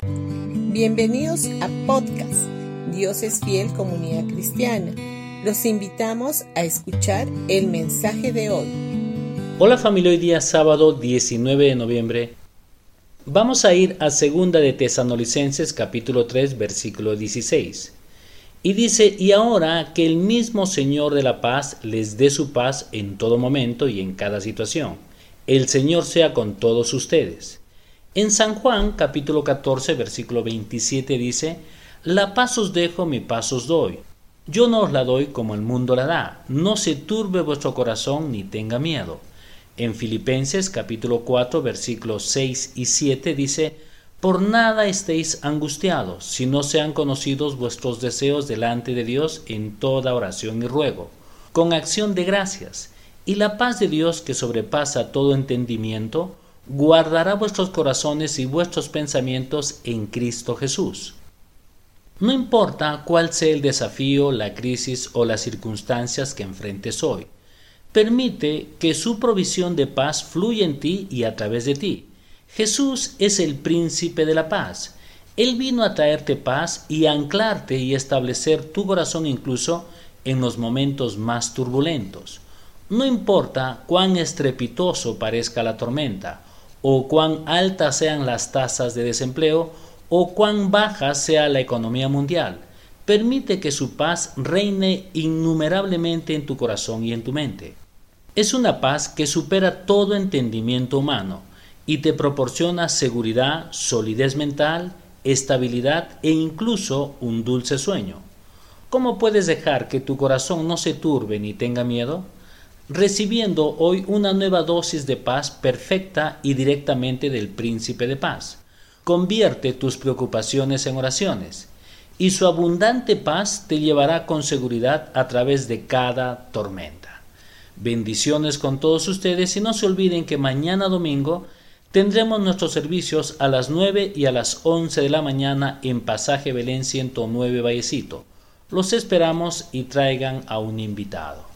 Bienvenidos a podcast Dios es fiel comunidad cristiana. Los invitamos a escuchar el mensaje de hoy. Hola familia, hoy día sábado 19 de noviembre. Vamos a ir a segunda de Tesanolicenses capítulo 3 versículo 16. Y dice, y ahora que el mismo Señor de la paz les dé su paz en todo momento y en cada situación. El Señor sea con todos ustedes. En San Juan capítulo 14 versículo 27 dice, La paz os dejo, mi paz os doy. Yo no os la doy como el mundo la da. No se turbe vuestro corazón ni tenga miedo. En Filipenses capítulo 4 versículos 6 y 7 dice, Por nada estéis angustiados, si no sean conocidos vuestros deseos delante de Dios en toda oración y ruego, con acción de gracias, y la paz de Dios que sobrepasa todo entendimiento, guardará vuestros corazones y vuestros pensamientos en Cristo Jesús. No importa cuál sea el desafío, la crisis o las circunstancias que enfrentes hoy, permite que su provisión de paz fluya en ti y a través de ti. Jesús es el príncipe de la paz. Él vino a traerte paz y anclarte y establecer tu corazón incluso en los momentos más turbulentos. No importa cuán estrepitoso parezca la tormenta, o cuán altas sean las tasas de desempleo o cuán baja sea la economía mundial. Permite que su paz reine innumerablemente en tu corazón y en tu mente. Es una paz que supera todo entendimiento humano y te proporciona seguridad, solidez mental, estabilidad e incluso un dulce sueño. ¿Cómo puedes dejar que tu corazón no se turbe ni tenga miedo? Recibiendo hoy una nueva dosis de paz perfecta y directamente del príncipe de paz. Convierte tus preocupaciones en oraciones, y su abundante paz te llevará con seguridad a través de cada tormenta. Bendiciones con todos ustedes y no se olviden que mañana domingo tendremos nuestros servicios a las 9 y a las 11 de la mañana en Pasaje Belén 109 Vallecito. Los esperamos y traigan a un invitado.